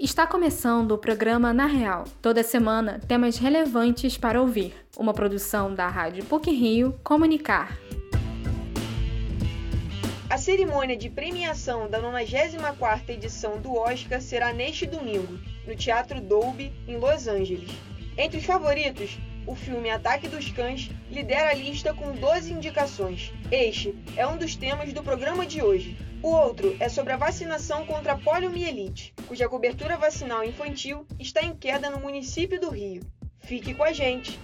Está começando o programa Na Real. Toda semana, temas relevantes para ouvir. Uma produção da Rádio PUC Rio Comunicar. A cerimônia de premiação da 94ª edição do Oscar será neste domingo, no Teatro Dolby, em Los Angeles. Entre os favoritos, o filme Ataque dos Cães lidera a lista com 12 indicações. Este é um dos temas do programa de hoje. O outro é sobre a vacinação contra a poliomielite, cuja cobertura vacinal infantil está em queda no município do Rio. Fique com a gente!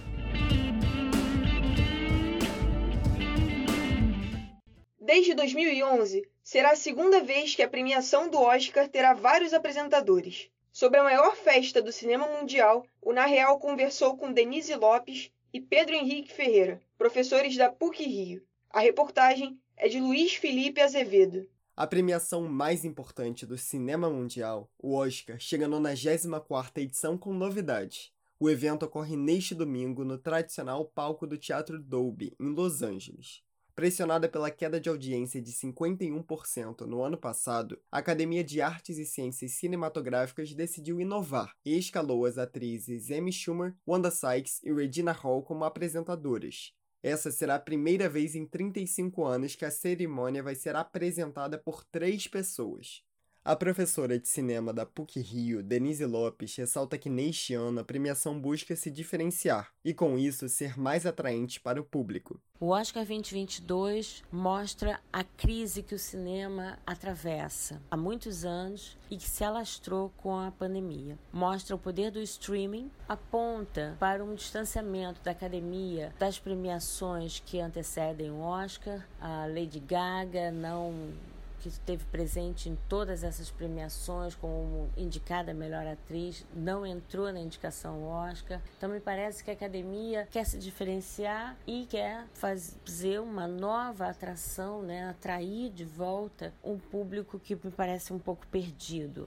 Desde 2011, será a segunda vez que a premiação do Oscar terá vários apresentadores. Sobre a maior festa do cinema mundial, o Na Real conversou com Denise Lopes e Pedro Henrique Ferreira, professores da PUC Rio. A reportagem é de Luiz Felipe Azevedo. A premiação mais importante do cinema mundial, o Oscar, chega na 94ª edição com novidades. O evento ocorre neste domingo no tradicional palco do Teatro Dolby, em Los Angeles. Pressionada pela queda de audiência de 51% no ano passado, a Academia de Artes e Ciências Cinematográficas decidiu inovar e escalou as atrizes Amy Schumer, Wanda Sykes e Regina Hall como apresentadoras, essa será a primeira vez em 35 anos que a cerimônia vai ser apresentada por três pessoas. A professora de cinema da PUC Rio, Denise Lopes, ressalta que neste ano a premiação busca se diferenciar e, com isso, ser mais atraente para o público. O Oscar 2022 mostra a crise que o cinema atravessa há muitos anos e que se alastrou com a pandemia. Mostra o poder do streaming, aponta para um distanciamento da academia das premiações que antecedem o Oscar. A Lady Gaga não que esteve presente em todas essas premiações como indicada melhor atriz, não entrou na indicação Oscar. Então me parece que a academia quer se diferenciar e quer fazer uma nova atração, né, atrair de volta um público que me parece um pouco perdido.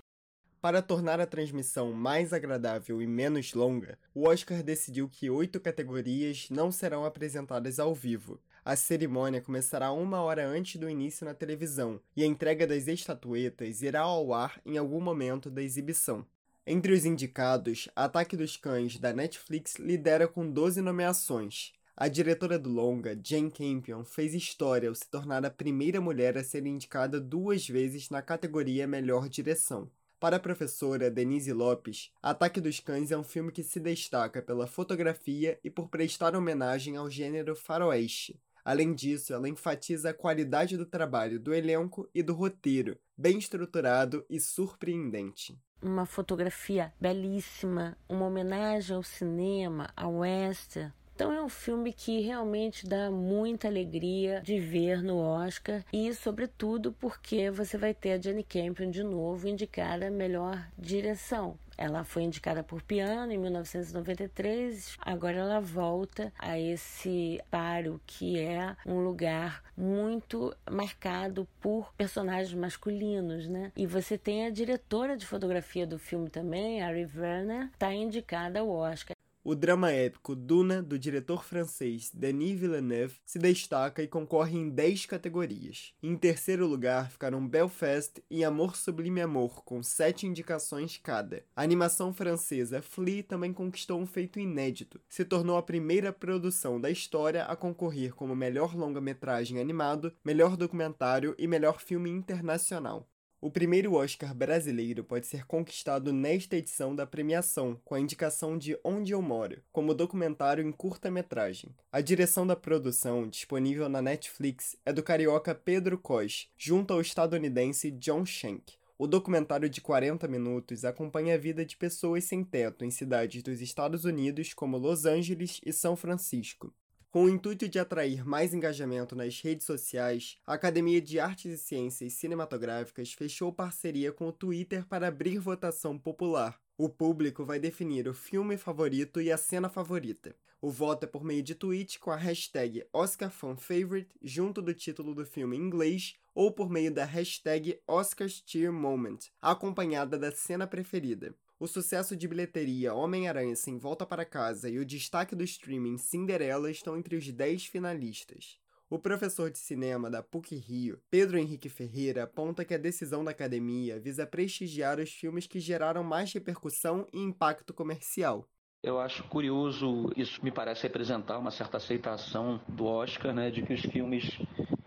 Para tornar a transmissão mais agradável e menos longa, o Oscar decidiu que oito categorias não serão apresentadas ao vivo, a cerimônia começará uma hora antes do início na televisão e a entrega das estatuetas irá ao ar em algum momento da exibição. Entre os indicados, Ataque dos Cães da Netflix lidera com 12 nomeações. A diretora do longa, Jane Campion, fez história ao se tornar a primeira mulher a ser indicada duas vezes na categoria Melhor Direção. Para a professora Denise Lopes, Ataque dos Cães é um filme que se destaca pela fotografia e por prestar homenagem ao gênero faroeste. Além disso, ela enfatiza a qualidade do trabalho do elenco e do roteiro, bem estruturado e surpreendente. Uma fotografia belíssima, uma homenagem ao cinema, ao western, então é um filme que realmente dá muita alegria de ver no Oscar e, sobretudo, porque você vai ter a Jenny Campion de novo indicada a melhor direção. Ela foi indicada por Piano em 1993, agora ela volta a esse páreo que é um lugar muito marcado por personagens masculinos, né? E você tem a diretora de fotografia do filme também, Ari Werner, está indicada ao Oscar. O drama épico Duna, do diretor francês Denis Villeneuve, se destaca e concorre em 10 categorias. Em terceiro lugar ficaram Belfast e Amor Sublime Amor, com 7 indicações cada. A animação francesa Flea também conquistou um feito inédito. Se tornou a primeira produção da história a concorrer como melhor longa-metragem animado, melhor documentário e melhor filme internacional. O primeiro Oscar brasileiro pode ser conquistado nesta edição da premiação, com a indicação de Onde Eu Moro, como documentário em curta-metragem. A direção da produção, disponível na Netflix, é do carioca Pedro Cois, junto ao estadunidense John Shank. O documentário de 40 minutos acompanha a vida de pessoas sem teto em cidades dos Estados Unidos como Los Angeles e São Francisco. Com o intuito de atrair mais engajamento nas redes sociais, a Academia de Artes e Ciências Cinematográficas fechou parceria com o Twitter para abrir votação popular. O público vai definir o filme favorito e a cena favorita. O voto é por meio de tweet com a hashtag OscarFanFavorite junto do título do filme em inglês ou por meio da hashtag OscarsCheerMoment, acompanhada da cena preferida. O sucesso de bilheteria Homem-Aranha Sem Volta para Casa e o destaque do streaming Cinderela estão entre os 10 finalistas. O professor de cinema da PUC-Rio, Pedro Henrique Ferreira, aponta que a decisão da academia visa prestigiar os filmes que geraram mais repercussão e impacto comercial. Eu acho curioso, isso me parece representar uma certa aceitação do Oscar, né, de que os filmes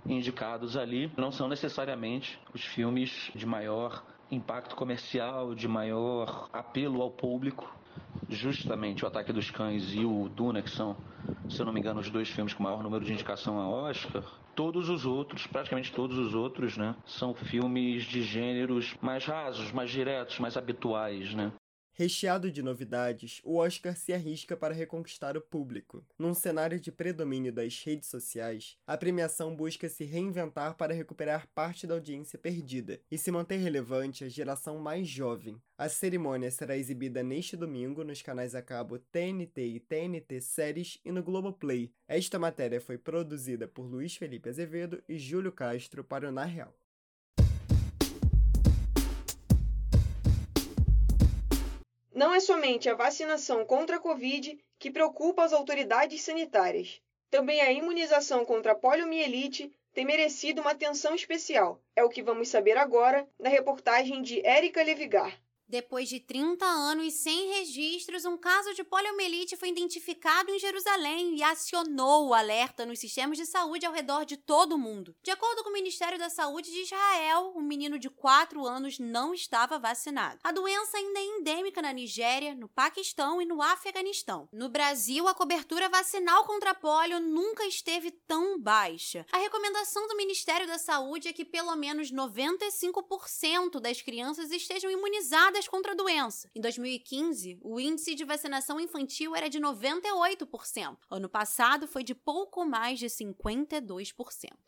indicados ali não são necessariamente os filmes de maior impacto comercial, de maior apelo ao público. Justamente o Ataque dos Cães e o Duna, que são, se eu não me engano, os dois filmes com maior número de indicação a Oscar, todos os outros, praticamente todos os outros, né, são filmes de gêneros mais rasos, mais diretos, mais habituais, né? Recheado de novidades, o Oscar se arrisca para reconquistar o público. Num cenário de predomínio das redes sociais, a premiação busca se reinventar para recuperar parte da audiência perdida e se manter relevante à geração mais jovem. A cerimônia será exibida neste domingo nos canais a cabo TNT e TNT Séries e no Globoplay. Esta matéria foi produzida por Luiz Felipe Azevedo e Júlio Castro para o Na Real. Não é somente a vacinação contra a Covid que preocupa as autoridades sanitárias. Também a imunização contra a poliomielite tem merecido uma atenção especial. É o que vamos saber agora na reportagem de Érica Levigar. Depois de 30 anos sem registros, um caso de poliomielite foi identificado em Jerusalém e acionou o alerta nos sistemas de saúde ao redor de todo o mundo. De acordo com o Ministério da Saúde de Israel, um menino de 4 anos não estava vacinado. A doença ainda é endêmica na Nigéria, no Paquistão e no Afeganistão. No Brasil, a cobertura vacinal contra polio nunca esteve tão baixa. A recomendação do Ministério da Saúde é que pelo menos 95% das crianças estejam imunizadas contra a doença. Em 2015, o índice de vacinação infantil era de 98%. Ano passado, foi de pouco mais de 52%.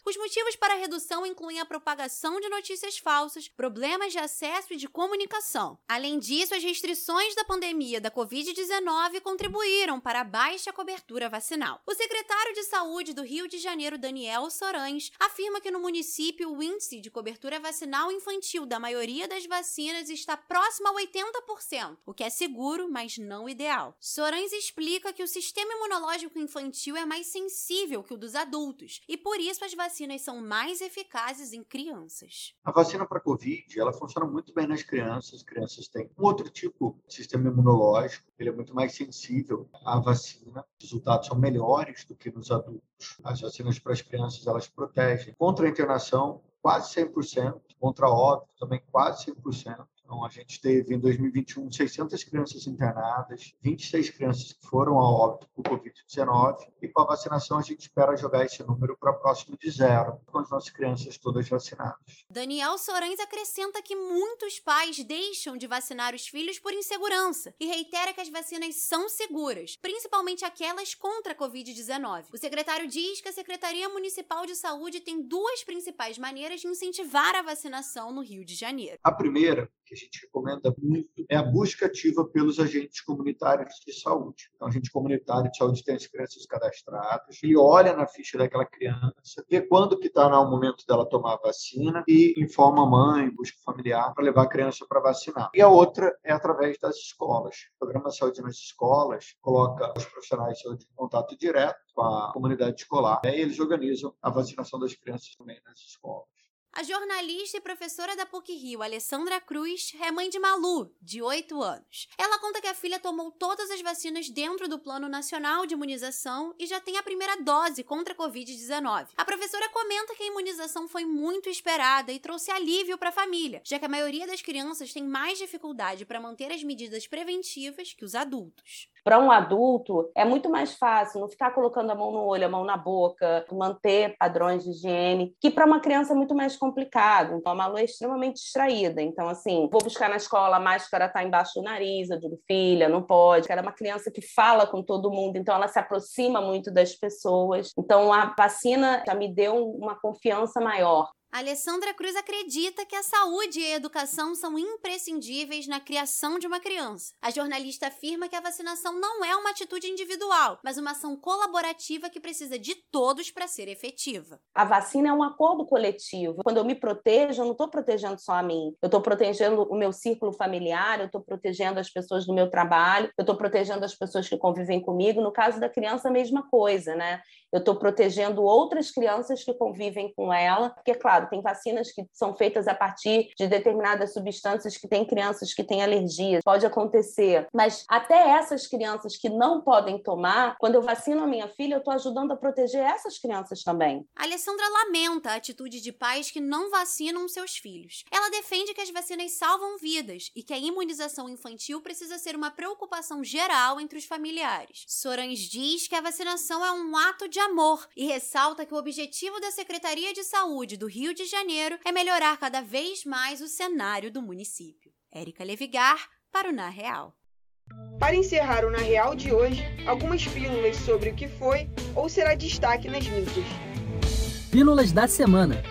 Os motivos para a redução incluem a propagação de notícias falsas, problemas de acesso e de comunicação. Além disso, as restrições da pandemia da Covid-19 contribuíram para a baixa cobertura vacinal. O secretário de Saúde do Rio de Janeiro, Daniel Sorães, afirma que no município o índice de cobertura vacinal infantil da maioria das vacinas está próximo próximo a 80%, o que é seguro, mas não ideal. Sorães explica que o sistema imunológico infantil é mais sensível que o dos adultos e por isso as vacinas são mais eficazes em crianças. A vacina para COVID, ela funciona muito bem nas crianças. As crianças têm um outro tipo de sistema imunológico, ele é muito mais sensível à vacina. Os resultados são melhores do que nos adultos. As vacinas para as crianças, elas protegem contra a internação quase 100%, contra óbito também quase 100%. Então, a gente teve em 2021 600 crianças internadas, 26 crianças que foram a óbito por Covid-19, e com a vacinação a gente espera jogar esse número para próximo de zero, com as nossas crianças todas vacinadas. Daniel Sorães acrescenta que muitos pais deixam de vacinar os filhos por insegurança e reitera que as vacinas são seguras, principalmente aquelas contra a Covid-19. O secretário diz que a Secretaria Municipal de Saúde tem duas principais maneiras de incentivar a vacinação no Rio de Janeiro. A primeira que a gente recomenda muito é a busca ativa pelos agentes comunitários de saúde. Então, agente comunitário de saúde tem as crianças cadastradas, ele olha na ficha daquela criança, vê quando que está no momento dela tomar a vacina e informa a mãe, busca familiar para levar a criança para vacinar. E a outra é através das escolas. O programa de saúde nas escolas coloca os profissionais de saúde em contato direto com a comunidade escolar. E aí eles organizam a vacinação das crianças também nas escolas. A jornalista e professora da PUC-Rio, Alessandra Cruz, é mãe de Malu, de 8 anos. Ela conta que a filha tomou todas as vacinas dentro do Plano Nacional de Imunização e já tem a primeira dose contra a Covid-19. A professora comenta que a imunização foi muito esperada e trouxe alívio para a família, já que a maioria das crianças tem mais dificuldade para manter as medidas preventivas que os adultos. Para um adulto, é muito mais fácil não ficar colocando a mão no olho, a mão na boca, manter padrões de higiene, que para uma criança é muito mais complicado. Então, a Malu é extremamente distraída. Então, assim, vou buscar na escola, a máscara está embaixo do nariz, eu digo, filha, não pode. Ela é uma criança que fala com todo mundo, então ela se aproxima muito das pessoas. Então, a vacina já me deu uma confiança maior. Alessandra Cruz acredita que a saúde e a educação são imprescindíveis na criação de uma criança. A jornalista afirma que a vacinação não é uma atitude individual, mas uma ação colaborativa que precisa de todos para ser efetiva. A vacina é um acordo coletivo. Quando eu me protejo, eu não estou protegendo só a mim. Eu estou protegendo o meu círculo familiar, eu estou protegendo as pessoas do meu trabalho, eu estou protegendo as pessoas que convivem comigo. No caso da criança, a mesma coisa, né? Eu estou protegendo outras crianças que convivem com ela, porque, claro, tem vacinas que são feitas a partir de determinadas substâncias que tem crianças que têm alergia, pode acontecer. Mas até essas crianças que não podem tomar, quando eu vacino a minha filha, eu estou ajudando a proteger essas crianças também. A Alessandra lamenta a atitude de pais que não vacinam seus filhos. Ela defende que as vacinas salvam vidas e que a imunização infantil precisa ser uma preocupação geral entre os familiares. Sorães diz que a vacinação é um ato de amor e ressalta que o objetivo da Secretaria de Saúde do Rio de Janeiro é melhorar cada vez mais o cenário do município. Érica Levigar, para o Na Real. Para encerrar o Na Real de hoje, algumas pílulas sobre o que foi ou será destaque nas mídias. Pílulas da Semana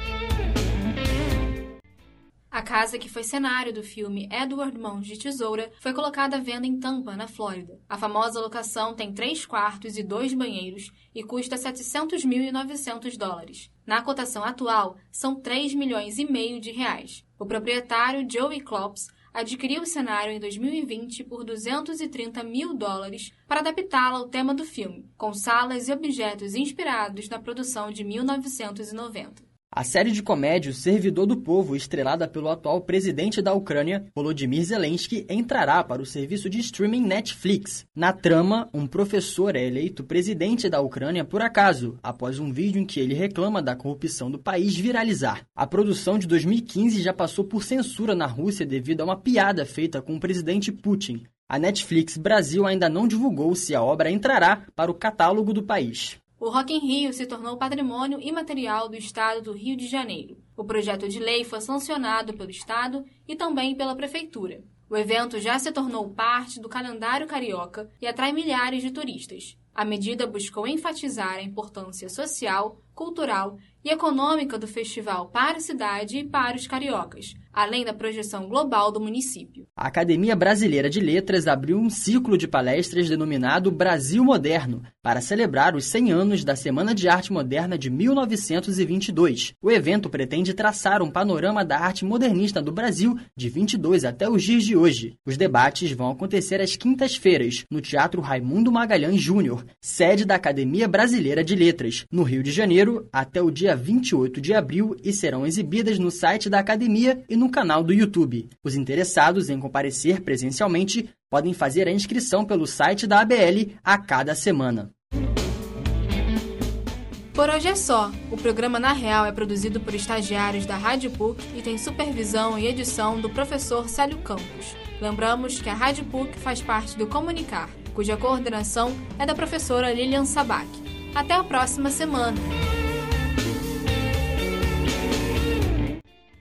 a casa que foi cenário do filme Edward Mãos de Tesoura foi colocada à venda em Tampa, na Flórida. A famosa locação tem três quartos e dois banheiros e custa 700.900 dólares. Na cotação atual, são 3 milhões e meio de reais. O proprietário, Joey Klops, adquiriu o cenário em 2020 por 230 mil dólares para adaptá-la ao tema do filme, com salas e objetos inspirados na produção de 1990. A série de comédia O Servidor do Povo, estrelada pelo atual presidente da Ucrânia, Volodymyr Zelensky, entrará para o serviço de streaming Netflix. Na trama, um professor é eleito presidente da Ucrânia por acaso, após um vídeo em que ele reclama da corrupção do país viralizar. A produção de 2015 já passou por censura na Rússia devido a uma piada feita com o presidente Putin. A Netflix Brasil ainda não divulgou se a obra entrará para o catálogo do país o Rock in Rio se tornou patrimônio imaterial do Estado do Rio de Janeiro. O projeto de lei foi sancionado pelo Estado e também pela Prefeitura. O evento já se tornou parte do calendário carioca e atrai milhares de turistas. A medida buscou enfatizar a importância social, cultural e econômica do festival para a cidade e para os cariocas, além da projeção global do município. A Academia Brasileira de Letras abriu um ciclo de palestras denominado Brasil Moderno, para celebrar os 100 anos da Semana de Arte Moderna de 1922. O evento pretende traçar um panorama da arte modernista do Brasil de 22 até os dias de hoje. Os debates vão acontecer às quintas-feiras, no Teatro Raimundo Magalhães Júnior, sede da Academia Brasileira de Letras, no Rio de Janeiro, até o dia 28 de abril e serão exibidas no site da Academia e no canal do YouTube. Os interessados em comparecer presencialmente podem fazer a inscrição pelo site da ABL a cada semana. Por hoje é só. O programa Na Real é produzido por estagiários da Rádio PUC e tem supervisão e edição do professor Célio Campos. Lembramos que a Rádio PUC faz parte do Comunicar, cuja coordenação é da professora Lilian Sabac. Até a próxima semana!